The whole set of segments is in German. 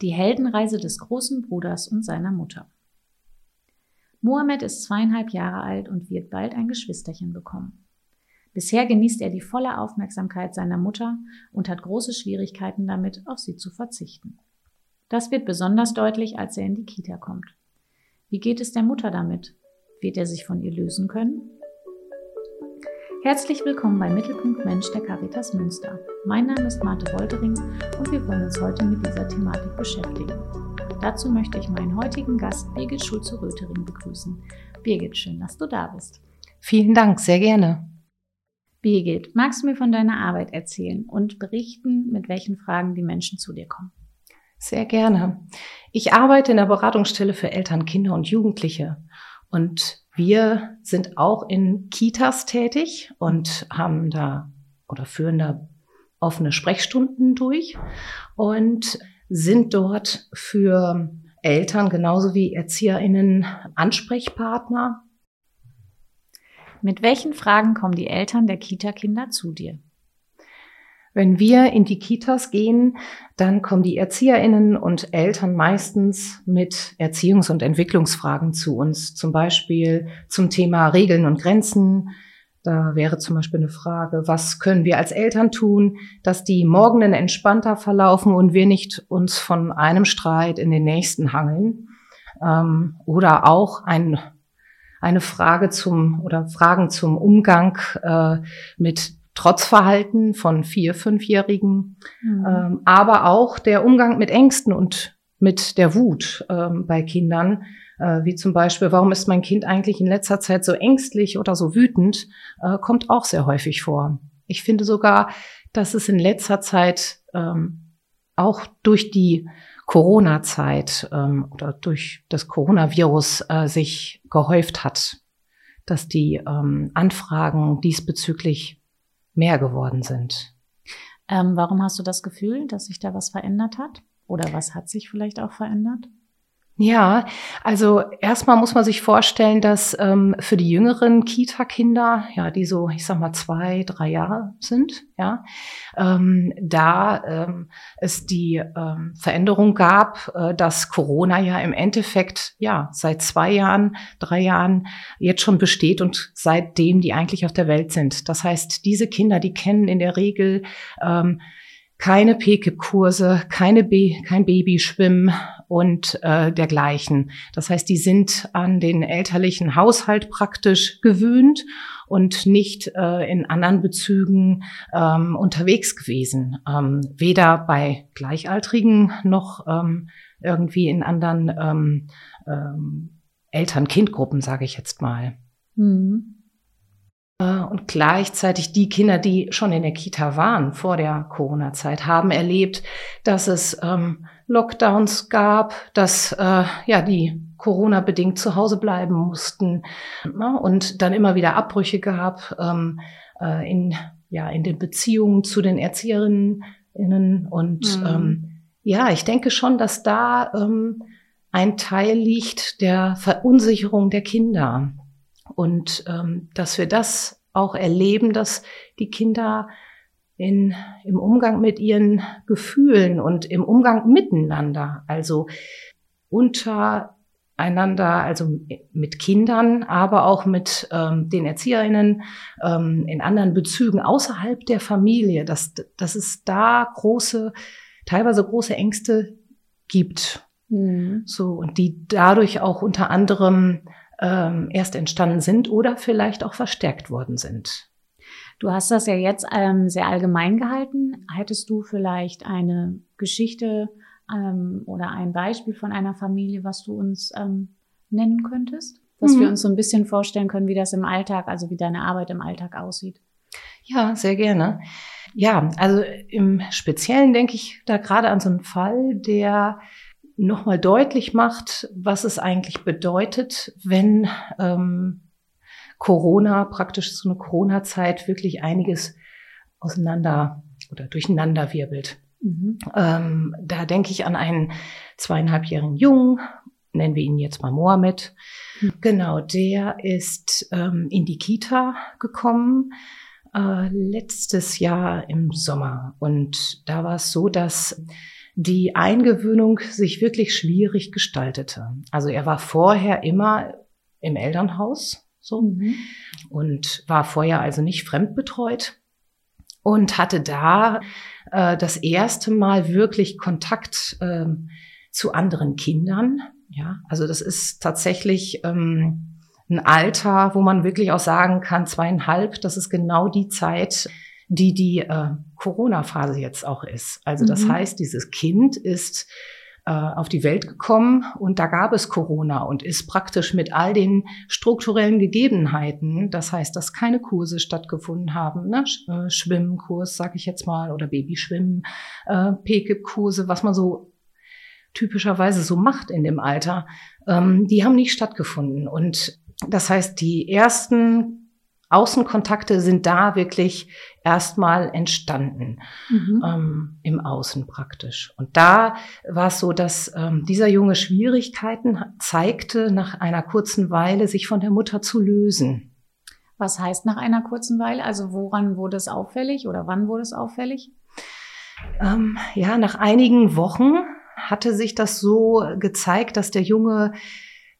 Die Heldenreise des großen Bruders und seiner Mutter. Mohammed ist zweieinhalb Jahre alt und wird bald ein Geschwisterchen bekommen. Bisher genießt er die volle Aufmerksamkeit seiner Mutter und hat große Schwierigkeiten damit, auf sie zu verzichten. Das wird besonders deutlich, als er in die Kita kommt. Wie geht es der Mutter damit? Wird er sich von ihr lösen können? Herzlich willkommen bei Mittelpunkt Mensch der Caritas Münster. Mein Name ist Marte Woltering und wir wollen uns heute mit dieser Thematik beschäftigen. Dazu möchte ich meinen heutigen Gast Birgit Schulze-Rötering begrüßen. Birgit, schön, dass du da bist. Vielen Dank, sehr gerne. Birgit, magst du mir von deiner Arbeit erzählen und berichten, mit welchen Fragen die Menschen zu dir kommen? Sehr gerne. Ich arbeite in der Beratungsstelle für Eltern, Kinder und Jugendliche. Und wir sind auch in Kitas tätig und haben da oder führen da offene Sprechstunden durch und sind dort für Eltern genauso wie ErzieherInnen Ansprechpartner. Mit welchen Fragen kommen die Eltern der Kita-Kinder zu dir? Wenn wir in die Kitas gehen, dann kommen die Erzieherinnen und Eltern meistens mit Erziehungs- und Entwicklungsfragen zu uns. Zum Beispiel zum Thema Regeln und Grenzen. Da wäre zum Beispiel eine Frage, was können wir als Eltern tun, dass die Morgenen entspannter verlaufen und wir nicht uns von einem Streit in den nächsten hangeln. Ähm, oder auch ein, eine Frage zum oder Fragen zum Umgang äh, mit Trotzverhalten von vier, fünfjährigen, mhm. ähm, aber auch der Umgang mit Ängsten und mit der Wut ähm, bei Kindern, äh, wie zum Beispiel, warum ist mein Kind eigentlich in letzter Zeit so ängstlich oder so wütend, äh, kommt auch sehr häufig vor. Ich finde sogar, dass es in letzter Zeit ähm, auch durch die Corona-Zeit ähm, oder durch das Coronavirus äh, sich gehäuft hat, dass die ähm, Anfragen diesbezüglich mehr geworden sind. Ähm, warum hast du das Gefühl, dass sich da was verändert hat? Oder was hat sich vielleicht auch verändert? Ja, also erstmal muss man sich vorstellen, dass ähm, für die jüngeren Kita-Kinder, ja, die so, ich sag mal, zwei, drei Jahre sind, ja, ähm, da ähm, es die ähm, Veränderung gab, äh, dass Corona ja im Endeffekt ja seit zwei Jahren, drei Jahren jetzt schon besteht und seitdem die eigentlich auf der Welt sind. Das heißt, diese Kinder, die kennen in der Regel ähm, keine PKIP-Kurse, keine B kein Babyschwimmen und äh, dergleichen. Das heißt, die sind an den elterlichen Haushalt praktisch gewöhnt und nicht äh, in anderen Bezügen ähm, unterwegs gewesen. Ähm, weder bei Gleichaltrigen noch ähm, irgendwie in anderen ähm, ähm, Eltern-Kind-Gruppen, sage ich jetzt mal. Mhm. Äh, und gleichzeitig die Kinder, die schon in der Kita waren vor der Corona-Zeit, haben erlebt, dass es ähm, Lockdowns gab, dass äh, ja die Corona bedingt zu Hause bleiben mussten ne? und dann immer wieder Abbrüche gab ähm, äh, in ja in den Beziehungen zu den Erzieherinnen und mhm. ähm, ja, ich denke schon, dass da ähm, ein Teil liegt der Verunsicherung der Kinder und ähm, dass wir das auch erleben, dass die Kinder in, im Umgang mit ihren Gefühlen und im Umgang miteinander, also untereinander, also mit Kindern, aber auch mit ähm, den Erzieherinnen ähm, in anderen Bezügen außerhalb der Familie, dass, dass es da große, teilweise große Ängste gibt. Mhm. So, und die dadurch auch unter anderem ähm, erst entstanden sind oder vielleicht auch verstärkt worden sind. Du hast das ja jetzt ähm, sehr allgemein gehalten. Hättest du vielleicht eine Geschichte ähm, oder ein Beispiel von einer Familie, was du uns ähm, nennen könntest? Dass mhm. wir uns so ein bisschen vorstellen können, wie das im Alltag, also wie deine Arbeit im Alltag aussieht. Ja, sehr gerne. Ja, also im Speziellen denke ich da gerade an so einen Fall, der nochmal deutlich macht, was es eigentlich bedeutet, wenn ähm, Corona, praktisch so eine Corona-Zeit, wirklich einiges auseinander oder durcheinander wirbelt. Mhm. Ähm, da denke ich an einen zweieinhalbjährigen Jungen, nennen wir ihn jetzt mal Mohammed. Mhm. Genau, der ist ähm, in die Kita gekommen äh, letztes Jahr im Sommer. Und da war es so, dass die Eingewöhnung sich wirklich schwierig gestaltete. Also er war vorher immer im Elternhaus so mhm. und war vorher also nicht fremdbetreut und hatte da äh, das erste Mal wirklich Kontakt äh, zu anderen Kindern. Ja, also das ist tatsächlich ähm, ein Alter, wo man wirklich auch sagen kann, zweieinhalb, das ist genau die Zeit, die die äh, Corona-Phase jetzt auch ist. Also das mhm. heißt, dieses Kind ist äh, auf die Welt gekommen und da gab es Corona und ist praktisch mit all den strukturellen Gegebenheiten, das heißt, dass keine Kurse stattgefunden haben, ne? Äh, Schwimmkurs, sag ich jetzt mal, oder Babyschwimmen, äh, PKIP-Kurse, was man so typischerweise so macht in dem Alter, ähm, die haben nicht stattgefunden. Und das heißt, die ersten Außenkontakte sind da wirklich erstmal entstanden, mhm. ähm, im Außen praktisch. Und da war es so, dass ähm, dieser Junge Schwierigkeiten zeigte, nach einer kurzen Weile sich von der Mutter zu lösen. Was heißt nach einer kurzen Weile? Also woran wurde es auffällig oder wann wurde es auffällig? Ähm, ja, nach einigen Wochen hatte sich das so gezeigt, dass der Junge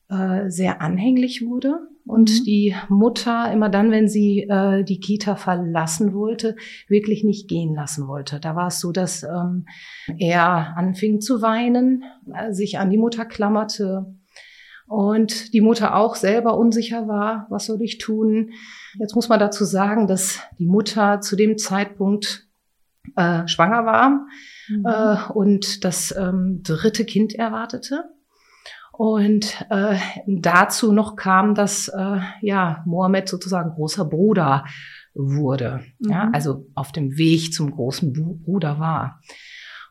äh, sehr anhänglich wurde und mhm. die Mutter immer dann, wenn sie äh, die Kita verlassen wollte, wirklich nicht gehen lassen wollte. Da war es so, dass ähm, er anfing zu weinen, äh, sich an die Mutter klammerte und die Mutter auch selber unsicher war, was soll ich tun. Jetzt muss man dazu sagen, dass die Mutter zu dem Zeitpunkt äh, schwanger war mhm. äh, und das ähm, dritte Kind erwartete. Und äh, dazu noch kam, dass äh, ja Mohammed sozusagen großer Bruder wurde, mhm. ja, also auf dem Weg zum großen Bruder war.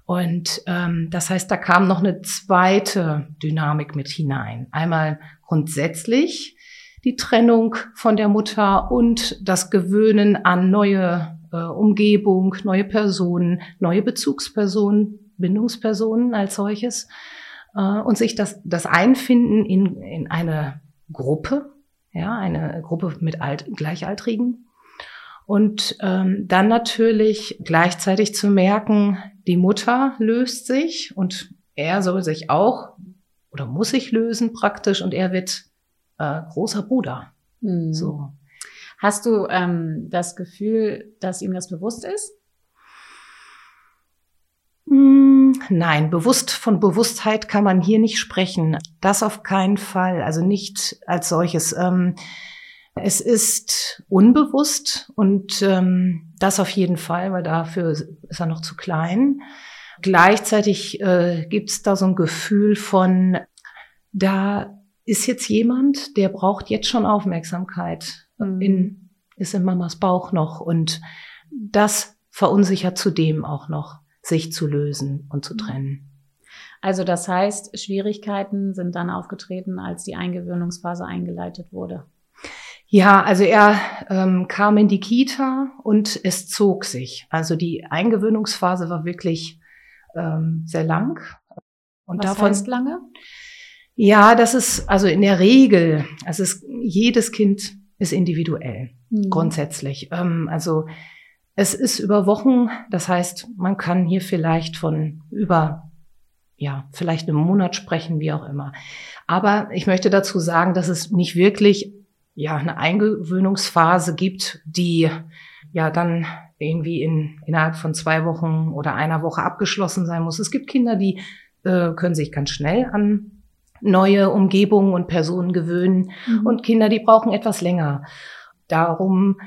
Und ähm, das heißt, da kam noch eine zweite Dynamik mit hinein. Einmal grundsätzlich die Trennung von der Mutter und das Gewöhnen an neue äh, Umgebung, neue Personen, neue Bezugspersonen, Bindungspersonen als solches und sich das, das Einfinden in, in eine Gruppe, ja, eine Gruppe mit Alt, Gleichaltrigen. Und ähm, dann natürlich gleichzeitig zu merken, die Mutter löst sich und er soll sich auch oder muss sich lösen praktisch und er wird äh, großer Bruder. Mhm. So. Hast du ähm, das Gefühl, dass ihm das bewusst ist? Hm, nein, bewusst von Bewusstheit kann man hier nicht sprechen. Das auf keinen Fall. Also nicht als solches. Ähm, es ist unbewusst und ähm, das auf jeden Fall, weil dafür ist er noch zu klein. Gleichzeitig äh, gibt es da so ein Gefühl von, da ist jetzt jemand, der braucht jetzt schon Aufmerksamkeit. Mhm. In, ist in Mamas Bauch noch und das verunsichert zudem auch noch sich zu lösen und zu mhm. trennen. Also das heißt, Schwierigkeiten sind dann aufgetreten, als die Eingewöhnungsphase eingeleitet wurde. Ja, also er ähm, kam in die Kita und es zog sich. Also die Eingewöhnungsphase war wirklich ähm, sehr lang. Und Was davon heißt lange? Ja, das ist also in der Regel, also es, jedes Kind ist individuell mhm. grundsätzlich. Ähm, also es ist über Wochen, das heißt, man kann hier vielleicht von über, ja, vielleicht einem Monat sprechen, wie auch immer. Aber ich möchte dazu sagen, dass es nicht wirklich, ja, eine Eingewöhnungsphase gibt, die ja dann irgendwie in, innerhalb von zwei Wochen oder einer Woche abgeschlossen sein muss. Es gibt Kinder, die äh, können sich ganz schnell an neue Umgebungen und Personen gewöhnen mhm. und Kinder, die brauchen etwas länger. Darum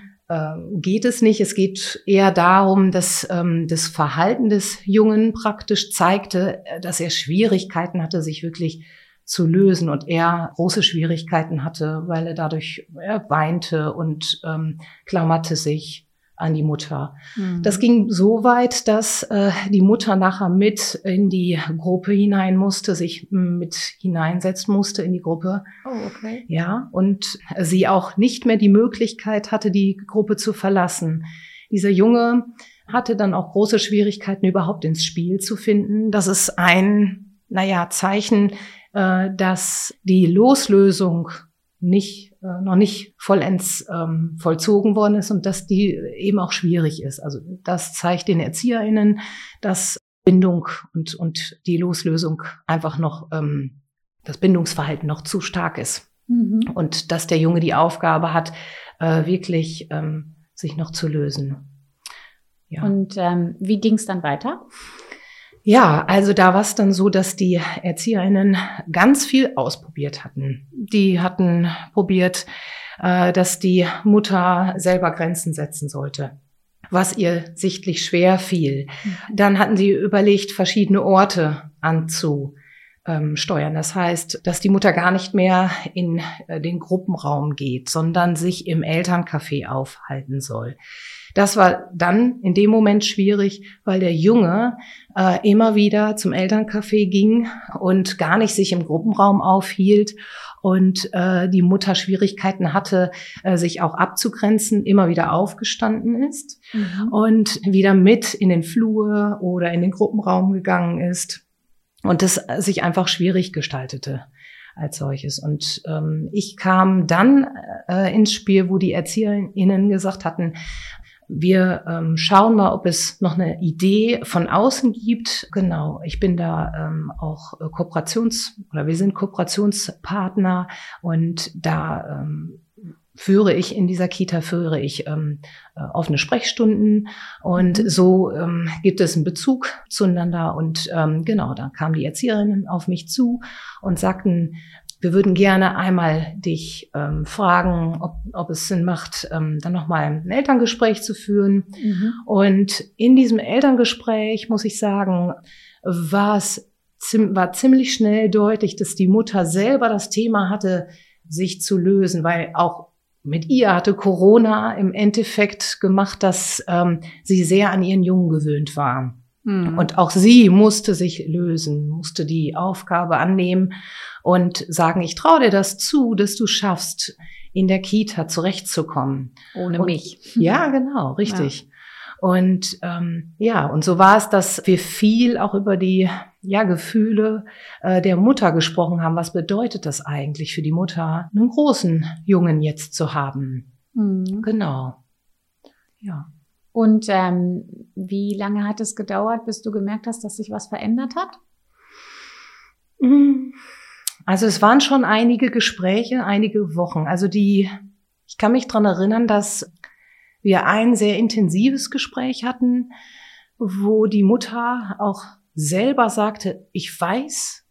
geht es nicht. Es geht eher darum, dass ähm, das Verhalten des Jungen praktisch zeigte, äh, dass er Schwierigkeiten hatte, sich wirklich zu lösen und er große Schwierigkeiten hatte, weil er dadurch er weinte und ähm, klammerte sich an die Mutter. Mhm. Das ging so weit, dass äh, die Mutter nachher mit in die Gruppe hinein musste, sich mit hineinsetzen musste in die Gruppe. Oh, okay. Ja, und sie auch nicht mehr die Möglichkeit hatte, die Gruppe zu verlassen. Dieser Junge hatte dann auch große Schwierigkeiten, überhaupt ins Spiel zu finden. Das ist ein, naja, Zeichen, äh, dass die Loslösung nicht, äh, noch nicht vollends ähm, vollzogen worden ist und dass die eben auch schwierig ist. Also das zeigt den ErzieherInnen, dass Bindung und, und die Loslösung einfach noch, ähm, das Bindungsverhalten noch zu stark ist. Mhm. Und dass der Junge die Aufgabe hat, äh, wirklich ähm, sich noch zu lösen. Ja. Und ähm, wie ging es dann weiter? Ja, also da war es dann so, dass die Erzieherinnen ganz viel ausprobiert hatten. Die hatten probiert, äh, dass die Mutter selber Grenzen setzen sollte was ihr sichtlich schwer fiel. Mhm. Dann hatten sie überlegt, verschiedene Orte anzu ähm, steuern. Das heißt, dass die Mutter gar nicht mehr in äh, den Gruppenraum geht, sondern sich im Elterncafé aufhalten soll. Das war dann in dem Moment schwierig, weil der Junge äh, immer wieder zum Elterncafé ging und gar nicht sich im Gruppenraum aufhielt und äh, die Mutter Schwierigkeiten hatte, äh, sich auch abzugrenzen, immer wieder aufgestanden ist mhm. und wieder mit in den Flur oder in den Gruppenraum gegangen ist und das sich einfach schwierig gestaltete als solches. Und ähm, ich kam dann äh, ins Spiel, wo die ErzieherInnen gesagt hatten, wir ähm, schauen mal, ob es noch eine Idee von außen gibt. Genau, ich bin da ähm, auch äh, Kooperations- oder wir sind Kooperationspartner und da ähm, führe ich in dieser Kita, führe ich ähm, äh, offene Sprechstunden und mhm. so ähm, gibt es einen Bezug zueinander und ähm, genau, da kamen die Erzieherinnen auf mich zu und sagten, wir würden gerne einmal dich ähm, fragen, ob, ob es Sinn macht, ähm, dann nochmal ein Elterngespräch zu führen. Mhm. Und in diesem Elterngespräch, muss ich sagen, war es war ziemlich schnell deutlich, dass die Mutter selber das Thema hatte, sich zu lösen, weil auch mit ihr hatte Corona im Endeffekt gemacht, dass ähm, sie sehr an ihren Jungen gewöhnt war. Mhm. Und auch sie musste sich lösen, musste die Aufgabe annehmen und sagen, ich traue dir das zu, dass du schaffst, in der Kita zurechtzukommen. Ohne und, mich. Ja, genau, richtig. Ja. Und ähm, ja, und so war es, dass wir viel auch über die ja, Gefühle äh, der Mutter gesprochen haben. Was bedeutet das eigentlich für die Mutter, einen großen Jungen jetzt zu haben? Mhm. Genau. Ja. Und ähm, wie lange hat es gedauert, bis du gemerkt hast, dass sich was verändert hat? Also es waren schon einige Gespräche, einige Wochen. Also die, ich kann mich dran erinnern, dass wir ein sehr intensives Gespräch hatten, wo die Mutter auch selber sagte, ich weiß,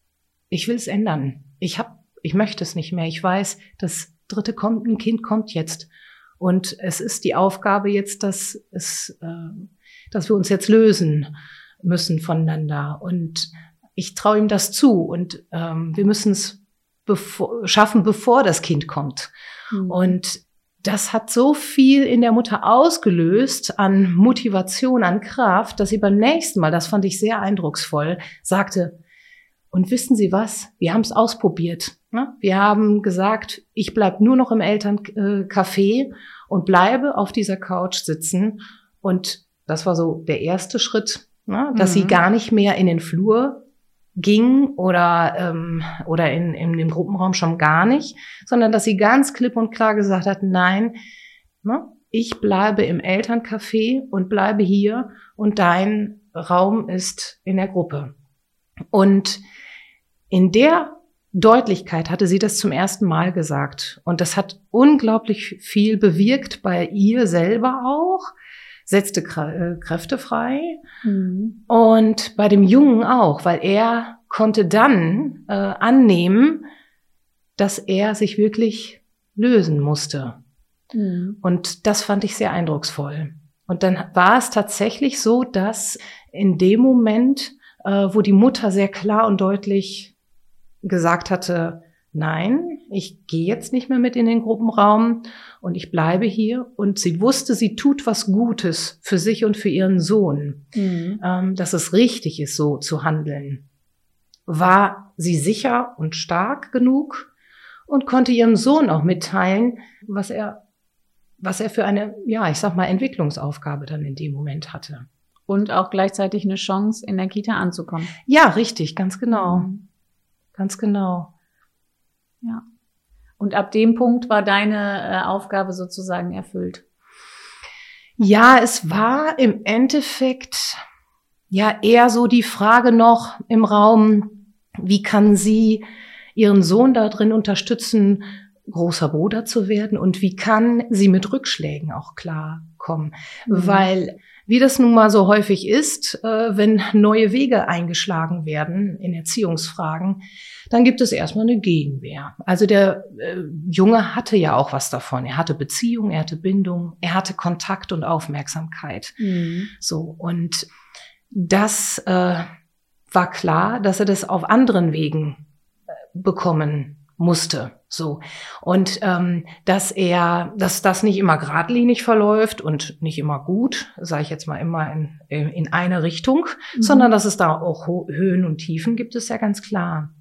ich will es ändern. Ich hab, ich möchte es nicht mehr. Ich weiß, das dritte kommt, ein Kind kommt jetzt. Und es ist die Aufgabe jetzt, dass es, äh, dass wir uns jetzt lösen müssen voneinander. Und ich traue ihm das zu. Und ähm, wir müssen es bevor, schaffen, bevor das Kind kommt. Mhm. Und das hat so viel in der Mutter ausgelöst an Motivation, an Kraft, dass sie beim nächsten Mal, das fand ich sehr eindrucksvoll, sagte, und wissen Sie was? Wir haben es ausprobiert. Ne? Wir haben gesagt, ich bleib nur noch im Elterncafé und bleibe auf dieser Couch sitzen. Und das war so der erste Schritt, ne? dass mhm. sie gar nicht mehr in den Flur ging oder, ähm, oder in, in dem Gruppenraum schon gar nicht, sondern dass sie ganz klipp und klar gesagt hat, nein, ne, ich bleibe im Elterncafé und bleibe hier und dein Raum ist in der Gruppe. Und in der Deutlichkeit hatte sie das zum ersten Mal gesagt. Und das hat unglaublich viel bewirkt bei ihr selber auch, setzte äh, Kräfte frei. Mhm. Und bei dem Jungen auch, weil er konnte dann äh, annehmen, dass er sich wirklich lösen musste. Mhm. Und das fand ich sehr eindrucksvoll. Und dann war es tatsächlich so, dass in dem Moment, äh, wo die Mutter sehr klar und deutlich gesagt hatte, nein, ich gehe jetzt nicht mehr mit in den Gruppenraum und ich bleibe hier. Und sie wusste, sie tut was Gutes für sich und für ihren Sohn, mhm. ähm, dass es richtig ist, so zu handeln. War sie sicher und stark genug und konnte ihrem Sohn auch mitteilen, was er, was er für eine, ja, ich sag mal, Entwicklungsaufgabe dann in dem Moment hatte. Und auch gleichzeitig eine Chance, in der Kita anzukommen. Ja, richtig, ganz genau. Mhm. Ganz genau. Ja. Und ab dem Punkt war deine äh, Aufgabe sozusagen erfüllt. Ja, es war im Endeffekt, ja eher so die Frage noch im Raum, wie kann sie ihren Sohn darin unterstützen, großer Bruder zu werden und wie kann sie mit Rückschlägen auch klarkommen. Mhm. Weil wie das nun mal so häufig ist, äh, wenn neue Wege eingeschlagen werden in Erziehungsfragen, dann gibt es erstmal eine Gegenwehr. Also der äh, Junge hatte ja auch was davon. Er hatte Beziehung, er hatte Bindung, er hatte Kontakt und Aufmerksamkeit. Mhm. So und das äh, war klar, dass er das auf anderen Wegen äh, bekommen musste. So. Und ähm, dass er, dass das nicht immer geradlinig verläuft und nicht immer gut, sage ich jetzt mal immer in, in eine Richtung, mhm. sondern dass es da auch Höhen und Tiefen gibt, ist ja ganz klar.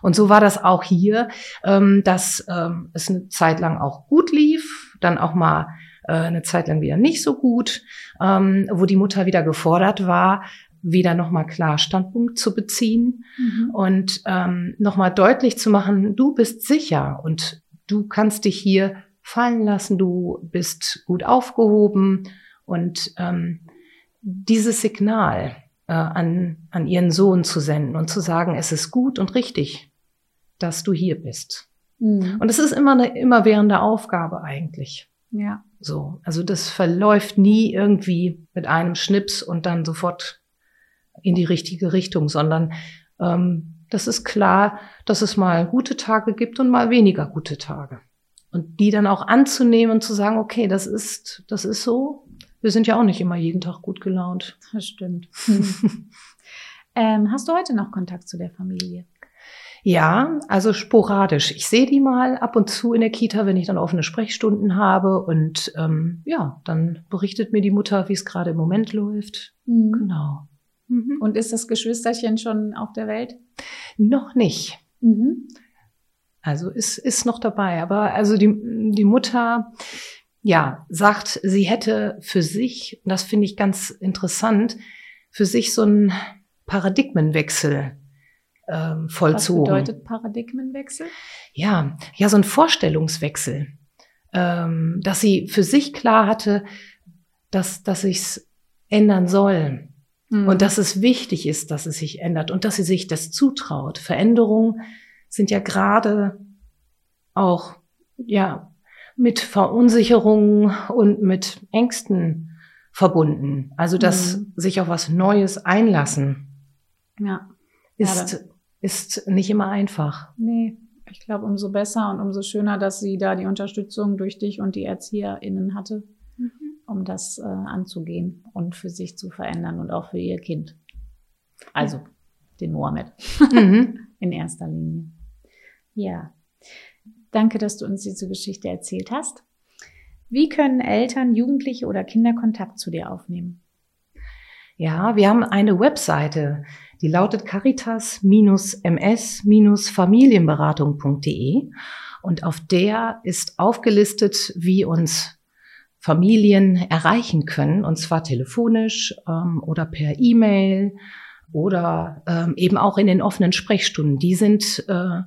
Und so war das auch hier, ähm, dass ähm, es eine Zeit lang auch gut lief, dann auch mal äh, eine Zeit lang wieder nicht so gut, ähm, wo die Mutter wieder gefordert war, wieder nochmal klar Standpunkt zu beziehen mhm. und ähm, nochmal deutlich zu machen, du bist sicher und du kannst dich hier fallen lassen, du bist gut aufgehoben und ähm, dieses Signal äh, an, an ihren Sohn zu senden und zu sagen, es ist gut und richtig, dass du hier bist. Mhm. Und es ist immer eine immerwährende Aufgabe eigentlich. Ja. So, also das verläuft nie irgendwie mit einem Schnips und dann sofort in die richtige Richtung, sondern ähm, das ist klar, dass es mal gute Tage gibt und mal weniger gute Tage. Und die dann auch anzunehmen und zu sagen, okay, das ist, das ist so. Wir sind ja auch nicht immer jeden Tag gut gelaunt. Das stimmt. ähm, hast du heute noch Kontakt zu der Familie? Ja, also sporadisch. Ich sehe die mal ab und zu in der Kita, wenn ich dann offene Sprechstunden habe. Und ähm, ja, dann berichtet mir die Mutter, wie es gerade im Moment läuft. Mhm. Genau. Mhm. Und ist das Geschwisterchen schon auf der Welt? Noch nicht. Mhm. Also ist, ist noch dabei. Aber also die, die Mutter, ja, sagt, sie hätte für sich, und das finde ich ganz interessant, für sich so einen Paradigmenwechsel ähm, vollzogen. Was bedeutet Paradigmenwechsel? Ja, ja, so ein Vorstellungswechsel, ähm, dass sie für sich klar hatte, dass, dass sich's ändern soll. Mhm. Und dass es wichtig ist, dass es sich ändert und dass sie sich das zutraut. Veränderungen sind ja gerade auch, ja, mit Verunsicherungen und mit Ängsten verbunden. Also, dass mhm. sich auf was Neues einlassen. Ja. Ist, ja, ist nicht immer einfach. Nee. Ich glaube, umso besser und umso schöner, dass sie da die Unterstützung durch dich und die ErzieherInnen hatte. Um das äh, anzugehen und für sich zu verändern und auch für ihr Kind. Also den Mohammed mhm. in erster Linie. Ja, danke, dass du uns diese Geschichte erzählt hast. Wie können Eltern, Jugendliche oder Kinder Kontakt zu dir aufnehmen? Ja, wir haben eine Webseite, die lautet caritas-ms-familienberatung.de und auf der ist aufgelistet, wie uns Familien erreichen können, und zwar telefonisch ähm, oder per E-Mail oder ähm, eben auch in den offenen Sprechstunden. Die sind äh,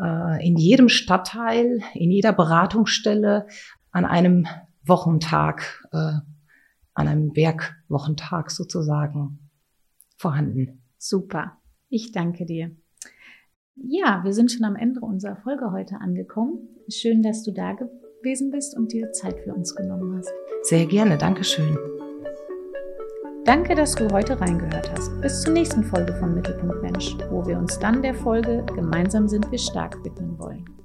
äh, in jedem Stadtteil, in jeder Beratungsstelle an einem Wochentag, äh, an einem Werkwochentag sozusagen vorhanden. Super. Ich danke dir. Ja, wir sind schon am Ende unserer Folge heute angekommen. Schön, dass du da gewesen bist und dir Zeit für uns genommen hast. Sehr gerne, Dankeschön. Danke, dass du heute reingehört hast. Bis zur nächsten Folge von Mittelpunkt Mensch, wo wir uns dann der Folge Gemeinsam sind wir stark widmen wollen.